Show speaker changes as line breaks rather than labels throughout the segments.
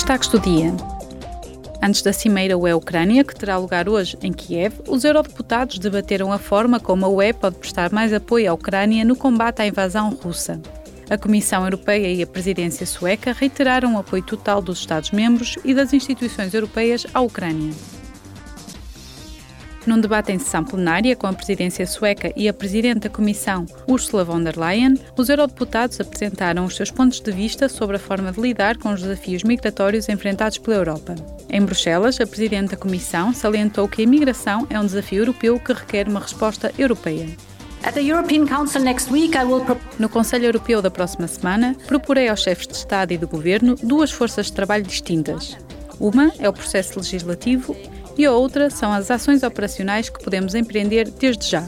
Destaques do dia. Antes da Cimeira UE-Ucrânia, que terá lugar hoje em Kiev, os eurodeputados debateram a forma como a UE pode prestar mais apoio à Ucrânia no combate à invasão russa. A Comissão Europeia e a presidência sueca reiteraram o apoio total dos Estados-membros e das instituições europeias à Ucrânia. Num debate em sessão plenária com a presidência sueca e a presidente da Comissão, Ursula von der Leyen, os eurodeputados apresentaram os seus pontos de vista sobre a forma de lidar com os desafios migratórios enfrentados pela Europa. Em Bruxelas, a presidente da Comissão salientou que a imigração é um desafio europeu que requer uma resposta europeia. No Conselho Europeu da próxima semana, proporei aos chefes de Estado e de Governo duas forças de trabalho distintas. Uma é o processo legislativo e a outra são as ações operacionais que podemos empreender desde já.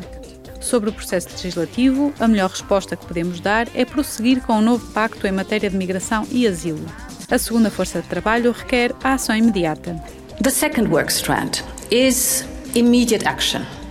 Sobre o processo legislativo, a melhor resposta que podemos dar é prosseguir com o um novo pacto em matéria de migração e asilo. A segunda força de trabalho requer a ação imediata.
The second work strand is immediate action.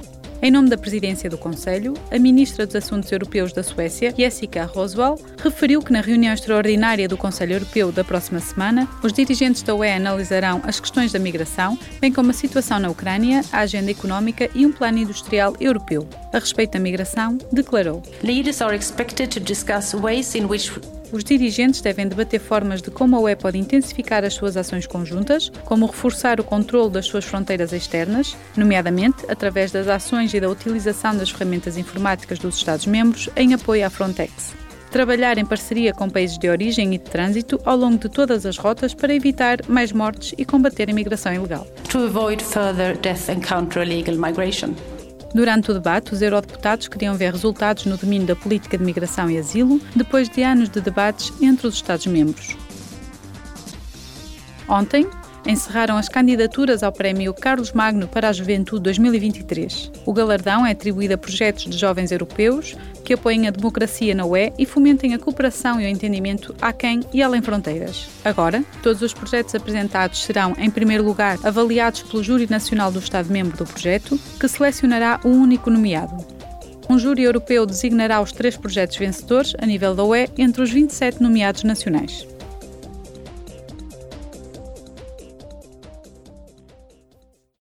Em nome da presidência do Conselho, a ministra dos Assuntos Europeus da Suécia, Jessica Roswell, referiu que na reunião extraordinária do Conselho Europeu da próxima semana, os dirigentes da UE analisarão as questões da migração, bem como a situação na Ucrânia, a agenda económica e um plano industrial europeu. A respeito da migração, declarou:
Leaders are expected to discuss ways in which
os dirigentes devem debater formas de como a UE pode intensificar as suas ações conjuntas, como reforçar o controle das suas fronteiras externas, nomeadamente através das ações e da utilização das ferramentas informáticas dos Estados-membros em apoio à Frontex. Trabalhar em parceria com países de origem e de trânsito ao longo de todas as rotas para evitar mais mortes e combater a imigração ilegal.
To avoid further death and counter illegal migration.
Durante o debate, os eurodeputados queriam ver resultados no domínio da política de migração e asilo, depois de anos de debates entre os Estados-membros. Ontem, encerraram as candidaturas ao Prémio Carlos Magno para a Juventude 2023. O galardão é atribuído a projetos de jovens europeus que apoiem a democracia na UE e fomentem a cooperação e o entendimento aquém e além fronteiras. Agora, todos os projetos apresentados serão, em primeiro lugar, avaliados pelo Júri Nacional do Estado-membro do projeto, que selecionará um único nomeado. Um júri europeu designará os três projetos vencedores a nível da UE entre os 27 nomeados nacionais.